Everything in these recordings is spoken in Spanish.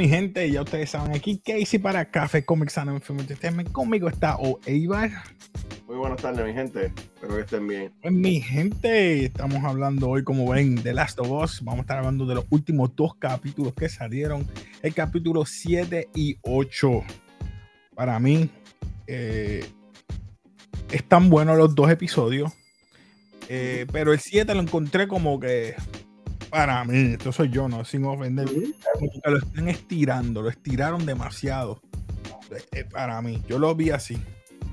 mi gente, ya ustedes saben aquí, Casey para Café Comics and Entertainment. Conmigo está O Eibar. Muy buenas tardes, mi gente. Espero que estén bien. Pues mi gente, estamos hablando hoy, como ven, de Last of Us. Vamos a estar hablando de los últimos dos capítulos que salieron. El capítulo 7 y 8. Para mí, eh, están buenos los dos episodios. Eh, pero el 7 lo encontré como que para mí, esto soy yo, no sin ofender, lo están estirando, lo estiraron demasiado. Eh, eh, para mí, yo lo vi así.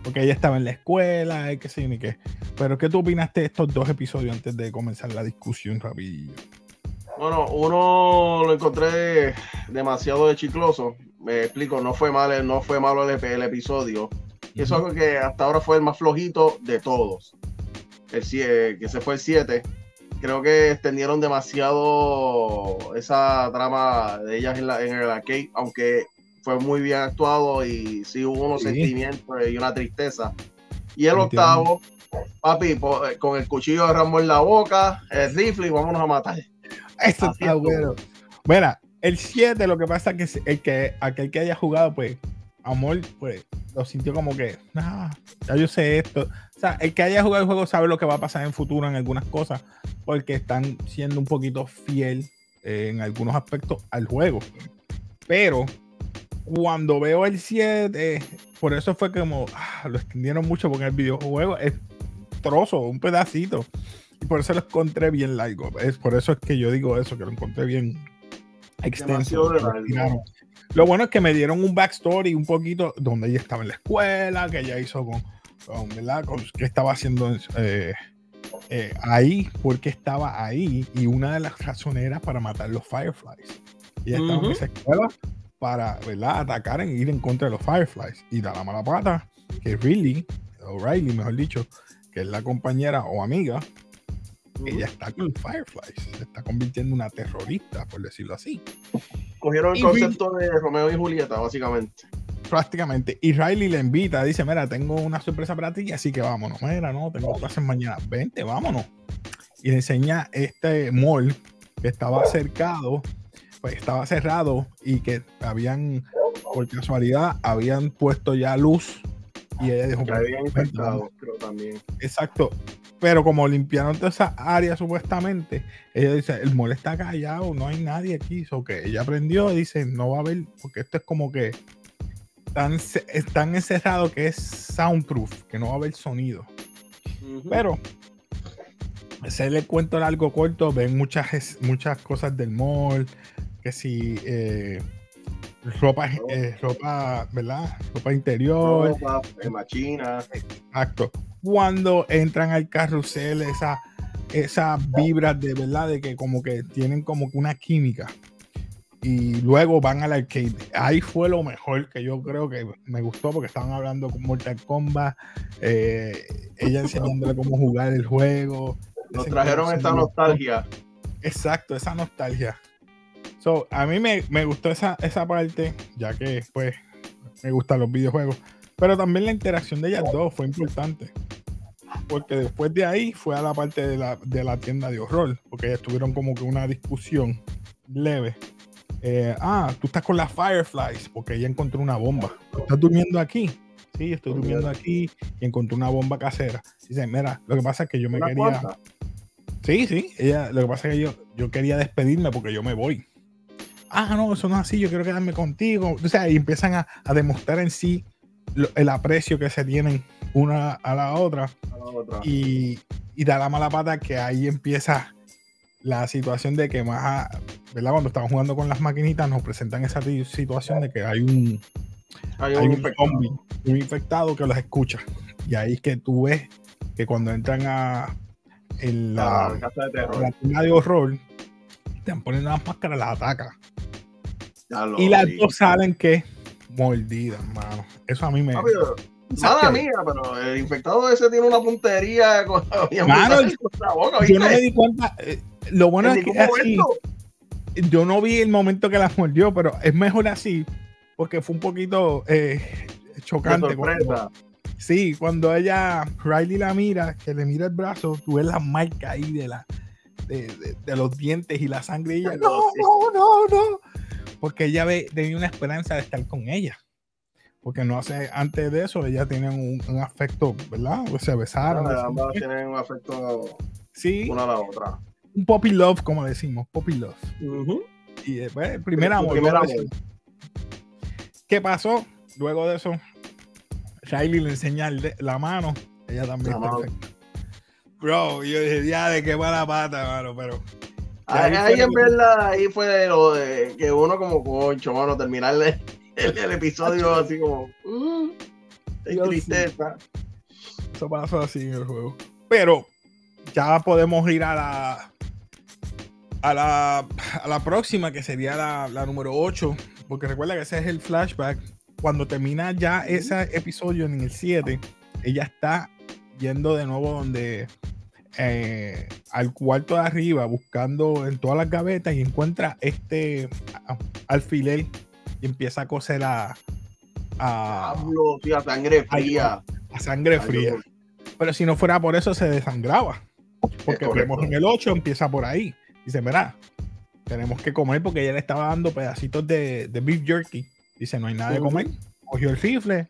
Porque ella estaba en la escuela, qué sé ni qué. Pero, ¿qué tú opinaste de estos dos episodios antes de comenzar la discusión rapidillo? Bueno, uno lo encontré demasiado de chicloso. Me explico, no fue malo, no fue malo el, episodio. Y eso es algo que hasta ahora fue el más flojito de todos. El, que se fue el 7 creo que extendieron demasiado esa trama de ellas en, la, en el arcade, aunque fue muy bien actuado y sí hubo unos sentimientos y una tristeza. Y el octavo, papi, con el cuchillo de Rambo en la boca, el rifle y vámonos a matar. Eso está bueno. Mira, el 7 lo que pasa es que el que aquel que haya jugado, pues, amor, pues, lo sintió como que, ah, ya yo sé esto. O sea, el que haya jugado el juego sabe lo que va a pasar en futuro en algunas cosas porque están siendo un poquito fiel eh, en algunos aspectos al juego. Pero cuando veo el 7, por eso fue como ah, lo extendieron mucho porque el videojuego es trozo, un pedacito. Y por eso lo encontré bien largo. Es por eso es que yo digo eso, que lo encontré bien extenso. Lo bueno es que me dieron un backstory un poquito donde ella estaba en la escuela, que ella hizo con, con ¿verdad? que estaba haciendo eh, eh, ahí porque estaba ahí y una de las razones era para matar los Fireflies. Y estaba en esa escuela para ¿verdad? atacar e ir en contra de los Fireflies. Y da la mala pata que Riley, o Riley mejor dicho, que es la compañera o amiga, ella está con Fireflies. Se está convirtiendo en una terrorista, por decirlo así. Cogieron el concepto de Romeo y Julieta, básicamente prácticamente. Y Riley le invita, dice, mira, tengo una sorpresa para ti, así que vámonos. Mira, no, tengo clases mañana. Vente, vámonos. Y le enseña este mall que estaba cercado, pues estaba cerrado y que habían, por casualidad, habían puesto ya luz. Y ella dijo, que habían infectado, pero también. Exacto. Pero como limpiaron toda esa área supuestamente, ella dice, el mall está callado, no hay nadie aquí. O que ella aprendió y dice, no va a haber, porque esto es como que tan, tan encerrado que es soundproof, que no va a haber sonido. Pero se le cuento algo corto, ven muchas, muchas cosas del mall, que si eh, ropa, eh, ropa, ¿verdad? Ropa interior. Ropa, machina. Exacto. Cuando entran al carrusel, esa, esas vibras de verdad, de que como que tienen como que una química y luego van al arcade. Ahí fue lo mejor que yo creo que me gustó porque estaban hablando con Mortal Kombat, eh, ella enseñándole cómo jugar el juego. Nos trajeron esta nostalgia. Exacto, esa nostalgia. So, a mí me, gustó esa, esa parte, ya que pues me gustan los videojuegos. Pero también la interacción de ellas dos fue importante. Porque después de ahí fue a la parte de la, de la tienda de horror. Porque ellas tuvieron como que una discusión leve eh, ah, tú estás con las Fireflies, porque ella encontró una bomba. ¿Estás durmiendo aquí? Sí, estoy durmiendo aquí y encontré una bomba casera. Dice, mira, lo que pasa es que yo me quería. Sí, sí, ella, lo que pasa es que yo, yo quería despedirme porque yo me voy. Ah, no, eso no es así, yo quiero quedarme contigo. O sea, y empiezan a, demostrar en sí el aprecio que se tienen una a la otra. Y, y da la mala pata que ahí empieza la situación de que más, ¿verdad? Cuando estamos jugando con las maquinitas nos presentan esa situación de que hay un, hay un, infectado que los escucha. Y ahí es que tú ves que cuando entran a en la, ah, casa de terror. la tienda de horror, te ponen las máscaras, las ataca. Y las dos salen que mordidas, hermano. Eso a mí me. Nada mía, pero el infectado ese tiene una puntería con, Mano, la boca. Yo no me di cuenta. Eh, lo bueno es que así, yo no vi el momento que la mordió, pero es mejor así, porque fue un poquito eh, chocante. Cuando, sí, cuando ella, Riley la mira, que le mira el brazo, tú ves la marca ahí de, la, de, los dientes y la sangre. Y ella, no, no, no, no. Porque ella ve, tenía una esperanza de estar con ella. Porque no hace, antes de eso, ella tiene un, afecto, ¿verdad? O se besaron. ambas tienen un afecto sí, una a la otra. Un poppy love, como decimos, poppy love. Y después, el primer amor. ¿Qué pasó? Luego de eso, Riley le enseña la mano. Ella también está perfecta. Bro, yo dije, ya de qué mala pata, mano, pero. Ahí, en verdad, ahí fue lo de que uno como concho, mano, terminarle el, episodio así como. Uh, tristeza. Eso pasó así en el juego. Pero ya podemos ir a la. A la, a la próxima, que sería la, la número 8. Porque recuerda que ese es el flashback. Cuando termina ya ese episodio en el 7, ella está yendo de nuevo donde eh, al cuarto de arriba buscando en todas las gavetas y encuentra este alfiler y empieza a coser a a, a sangre fría. a, sangre fría. pero si no fuera por eso se desangraba. Porque vemos en el 8 empieza por ahí. Dice mira tenemos que comer porque ella le estaba dando pedacitos de, de beef jerky. Dice no hay nada de comer cogió el rifle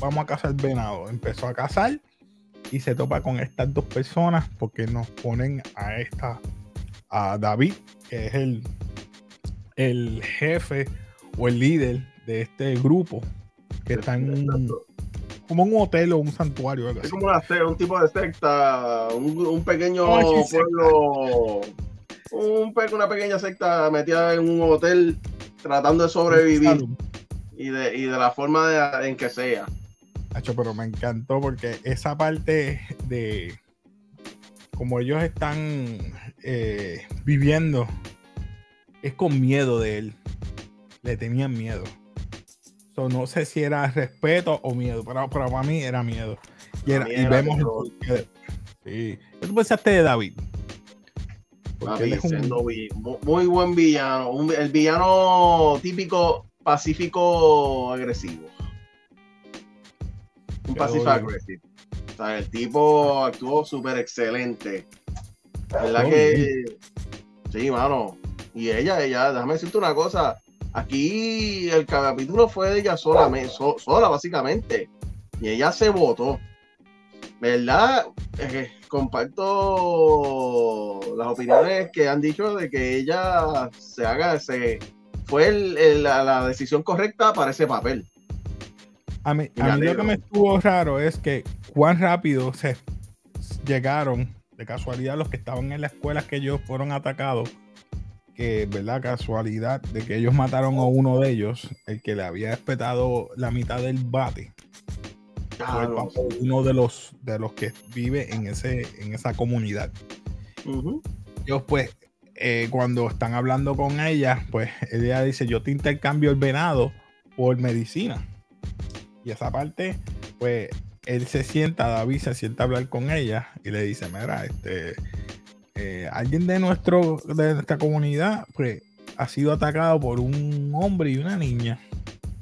vamos a cazar venado. Empezó a cazar y se topa con estas dos personas porque nos ponen a esta, a David, que es el, el jefe o el líder de este grupo que está en como un hotel o un santuario. Es como un tipo de secta, un, pequeño pueblo, un, una pequeña secta metida en un hotel tratando de sobrevivir y de, y de la forma en que sea pero me encantó porque esa parte de como ellos están eh, viviendo es con miedo de él. Le tenían miedo. no sé si era respeto o miedo, pero, para mí era miedo. Y, vemos. ¿Qué tú pensaste de David? muy buen villano. el villano típico pacífico agresivo. Un passive aggressive. O sea, el tipo actuó súper excelente. ¿Verdad que? Sí, mano. Y ella, ella, déjame decirte una cosa. Aquí el capítulo fue de ella sola, sola básicamente. Y ella se votó. ¿Verdad? Eh, comparto las opiniones que han dicho de que ella se haga, se fue la decisión correcta para ese papel. A mí, lo que me estuvo raro es que cuán rápido se llegaron de casualidad los que estaban en la escuela que ellos fueron atacados. Que, ¿verdad? Casualidad de que ellos mataron a uno de ellos, el que le había espetado la mitad del bate. uno de los, de los que vive en, ese, en esa comunidad. Ellos, pues, eh, cuando están hablando con ella, pues ella dice: Yo te intercambio el venado por medicina. Y esa parte, pues él se sienta, David se sienta a hablar con ella y le dice, mira, este, eh, alguien de, nuestro, de nuestra comunidad, pues ha sido atacado por un hombre y una niña.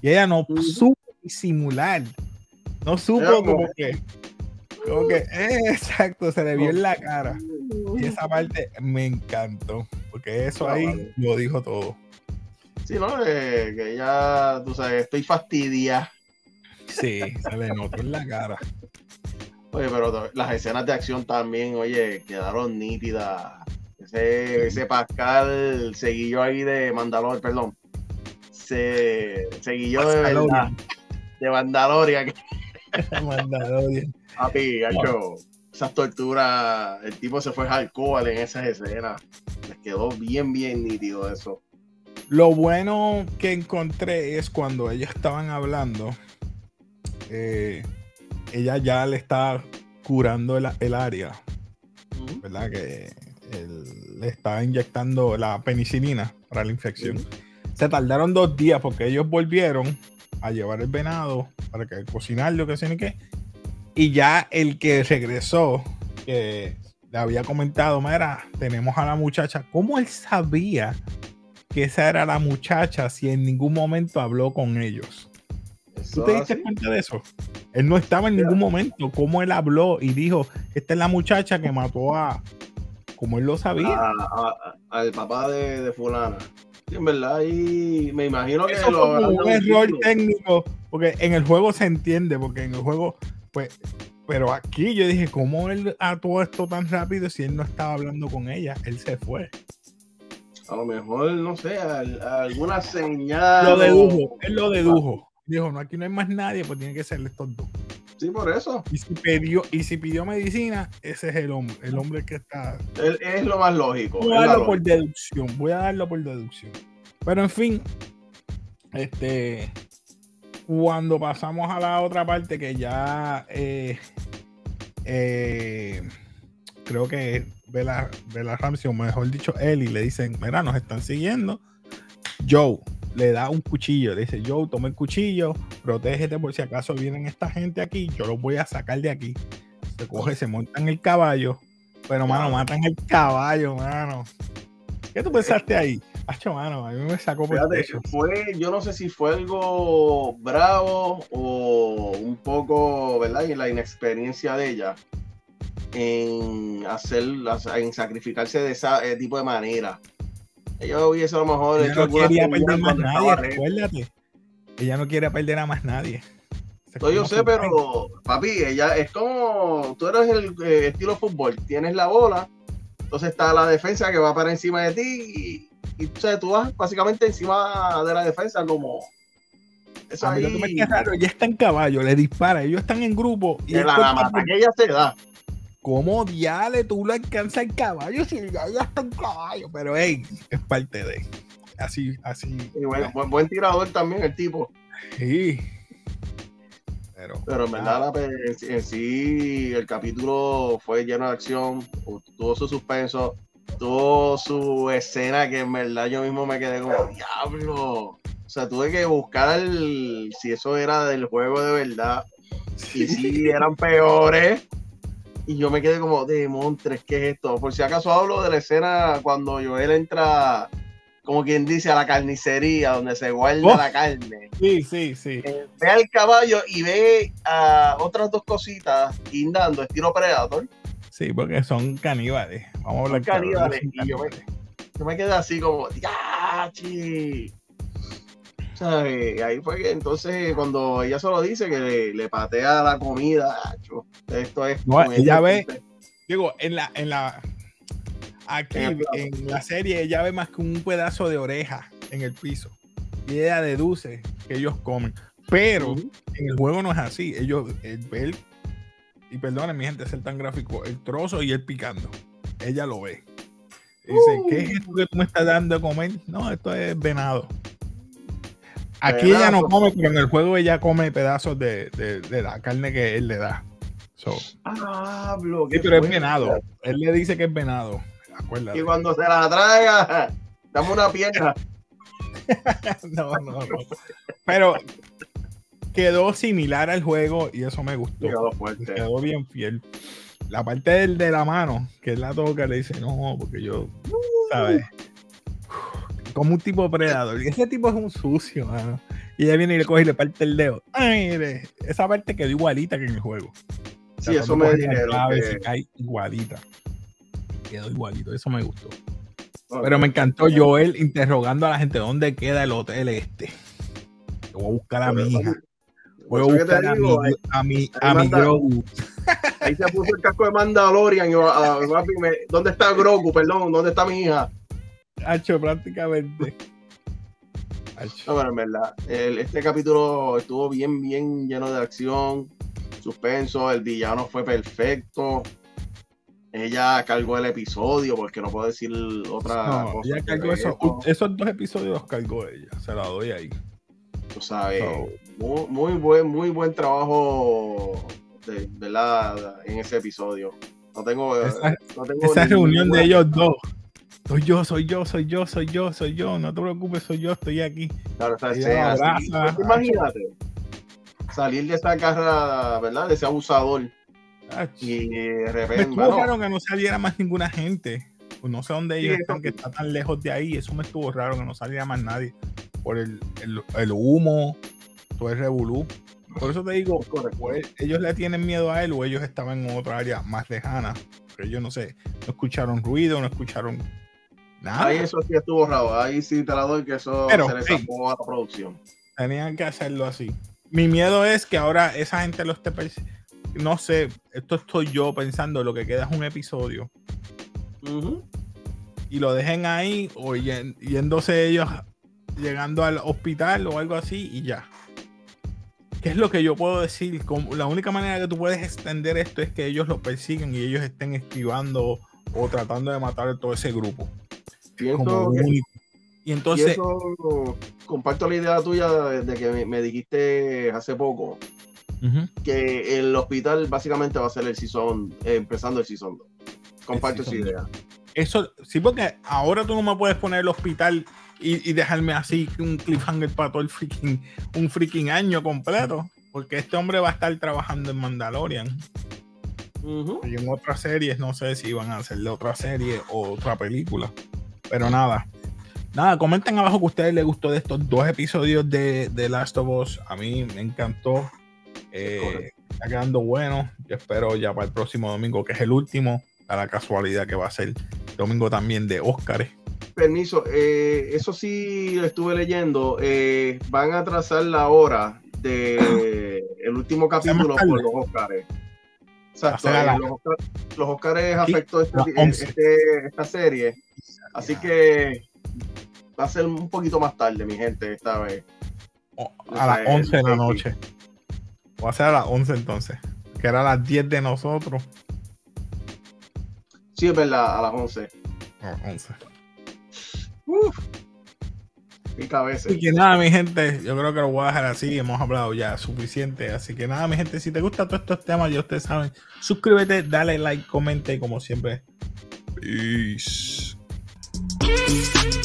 Y ella no supo disimular, no supo como que, como que, eh, exacto, se le vio en la cara. Y esa parte me encantó, porque eso ahí lo dijo todo. Sí, ¿no? que ella, tú sabes, estoy fastidiada Sí, se le notó en la cara. Oye, pero las escenas de acción también, oye, quedaron nítidas. Ese, ese Pascal seguillo ahí de Mandalor, perdón. Se seguillo de verdad. De Mandalorian. Mandalorian. Papi, gacho, esas torturas, el tipo se fue alcohol en esas escenas. Les quedó bien, bien nítido eso. Lo bueno que encontré es cuando ellos estaban hablando eh, ella ya le está curando el, área, ¿verdad? Que le está inyectando la penicilina para la infección. Se tardaron dos días porque ellos volvieron a llevar el venado para que cocinarlo, que sé ni qué. Y ya el que regresó, que le había comentado, mira, tenemos a la muchacha. ¿Cómo él sabía que esa era la muchacha si en ningún momento habló con ellos? ¿Tú te diste cuenta de eso? Él no estaba en ningún momento. Como él habló y dijo, esta es la muchacha que mató a... Como él lo sabía. al papá de, fulana. en verdad, y me imagino que Eso lo fue un error técnico, porque en el juego se entiende, porque en el juego, pues, pero aquí yo dije, ¿cómo él actuó esto tan rápido si él no estaba hablando con ella? Él se fue. A lo mejor, no sé, al- alguna señal. Lo dedujo, él lo dedujo. Dijo, no, aquí no hay más nadie, pues tiene que ser estos dos. Sí, por eso. Y si pidió, y si pidió medicina, ese es el hombre, el hombre que está. Es lo más lógico. Voy a darlo por deducción, voy a darlo por deducción. Pero en fin, este, cuando pasamos a la otra parte que ya eh, eh, creo que Bella, Bella Ramsey, o mejor dicho, Ellie, le dicen, mira, nos están siguiendo. Joe le da un cuchillo, le dice, Joe, toma el cuchillo, protégete por si acaso vienen esta gente aquí, yo los voy a sacar de aquí. Se coge, se monta en el caballo, pero mano, matan el caballo, mano. ¿Qué tú pensaste ahí? Hacho, mano, a mí me sacó por Fíjate, fue, yo no sé si fue algo bravo o un poco, ¿verdad? Y la inexperiencia de ella en hacer, en sacrificarse de ese eh, tipo de manera. Ella hubiese a lo mejor Ella hecho no quería perder más nadie, recuérdate. Ella no quiere perder a más nadie. No, yo sé, pero papi, ella es como tú eres el eh, estilo fútbol, tienes la bola, entonces está la defensa que va para encima de ti y, y, o sea, tú vas básicamente encima de la defensa como eso A mí lo que me ahí, queda raro, ella está en caballo, le dispara, ellos están en grupo y que él la, la mata que ella se da. ¿Cómo diale tú lo alcanzas el caballo si ya ella está en caballo? Pero hey, es parte de así, así. Y bueno, buen, buen tirador también el tipo, Sí. Pero, pero en verdad la en, sí- sí el capítulo fue lleno de acción, tuvo su suspenso, tuvo su escena que en verdad yo mismo me quedé como diablo. O sea, tuve que buscar el- si eso era del juego de verdad y si eran peores. Y yo me quedé como, demontres, ¿qué es esto? Por si acaso hablo de la escena cuando Joel entra, como quien dice, a la carnicería, donde se guarda Oh. la carne. sí, sí, sí. Eh, ve al caballo y ve a otras dos cositas guindando, estilo Predator. Sí, porque son caníbales. Vamos a hablar Son caníbales, y yo me-. Yo me quedé así como, ¡yachi! ¿Sabes? Ahí fue que entonces cuando ella solo dice que le, le patea la comida, acho, esto es. No, ella este ve-. Digo, en la, en la aquí En el la serie ella ve más que un pedazo de oreja en el piso. Y ella deduce que ellos comen. Pero en el juego no es así. Ellos el- y perdonen mi gente ser tan gráfico, el trozo y él picando. Ella lo ve. Dice, Uh. ¿qué es esto que tú me estás dando de comer? No, esto es venado. Aquí ella no come, pero en el juego ella come pedazos de, de- de la carne que él le da. So, Sí, qué pero es venado. Él le dice que es venado. Acuérdate. Y cuando se la traga, dame una pierna. No, no, no. Pero quedó similar al juego y eso me gustó. Quedó fuerte. Quedó bien fiel. La parte del de la mano, que él la toca, le dice, no, porque yo, ¿sabes? Como un tipo predador. Y ese tipo es un sucio, mano. Y ella viene y le coge y le parte el dedo. Ay, mire, esa parte quedó igualita que en el juego. O sea, Sí, eso me dijeron. clave, que- se cae igualita. Quedó igualito, eso me gustó. Pero me encantó Joel interrogando a la gente dónde queda el hotel este. Yo voy a buscar a mi hija. Voy a buscar a mi, digo, a mi, a mi Grogu. ahí se puso el casco de Mandalorian. Y, papi, me- ¿Dónde está Grogu? Perdón, ¿dónde está mi hija? Hacho, prácticamente. Hacho. No, pero en verdad, el- este capítulo estuvo bien, bien lleno de acción, suspenso, el villano fue perfecto. Ella cargó el episodio, porque no puedo decir otra No, cosa. ella cargó eso, eso, esos dos episodios los cargó ella. Se la doy ahí. Tú sabes, So, muy, muy buen, muy buen trabajo de, ¿verdad? en ese episodio. No tengo, Esa- no tengo esa reunión de ellos dos. Soy yo, soy yo, soy yo, soy yo, soy yo. No te preocupes, soy yo, estoy aquí. Claro, esa ella escena, lo sí. abraza. Pues, Imagínate salir de esa garra, ¿verdad? De ese abusador y de Me repente, estuvo mano, raro que no saliera más ninguna gente. Pues no sé dónde ellos Sí, están, que está tan lejos de ahí. Eso me estuvo raro que no saliera más nadie. Por el, el, el humo, todo el revolú. Por eso te digo, pues, ellos le tienen miedo a él o ellos estaban en otra área más lejana. Pero ellos no sé, no escucharon ruido, no escucharon Nada. Ahí eso sí estuvo raro. Ahí sí te la doy que eso Pero, se le sacó a la producción. Tenían que hacerlo así. Mi miedo es que ahora esa gente lo esté no sé, esto estoy yo pensando, lo que queda es un episodio. Y lo dejen ahí o yéndose ellos llegando al hospital o algo así y ya. ¿Qué es lo que yo puedo decir? la única manera que tú puedes extender esto es que ellos lo persiguen y ellos estén esquivando o tratando de matar a todo ese grupo. Y entonces. comparto la idea tuya de, que me, dijiste hace poco que el hospital básicamente va a ser el season, eh, empezando el season 2. Comparto esa idea. Eso, sí, porque ahora tú no me puedes poner el hospital y, dejarme así un cliffhanger para todo el freaking, un freaking año completo. Porque este hombre va a estar trabajando en Mandalorian. Y en otras series, no sé si van a hacerle otra serie o otra película. Pero nada. Nada, comenten abajo que a ustedes les gustó de estos dos episodios de, de Last of Us. A mí me encantó. Eh, está quedando bueno. Yo espero ya para el próximo domingo, que es el último, a la casualidad que va a ser domingo también de Óscar permiso, eh, eso sí lo estuve leyendo. Eh, van a trazar la hora de el último capítulo por los Oscars. Exacto, eh, los, Oscars, afectó este, este, esta serie. Así que va a ser un poquito más tarde, mi gente, esta vez. a las 11 de la noche. O a ser a las 11 entonces. Que era a las 10 de nosotros. Sí, es verdad, a las 11. A las 11. Uf, mi cabeza. Así que nada, mi gente, yo creo que lo voy a dejar así. Hemos hablado ya suficiente. Así que nada, mi gente, si te gustan todos estos temas, ya ustedes saben, suscríbete, dale like, comente y como siempre. Peace. Thank you.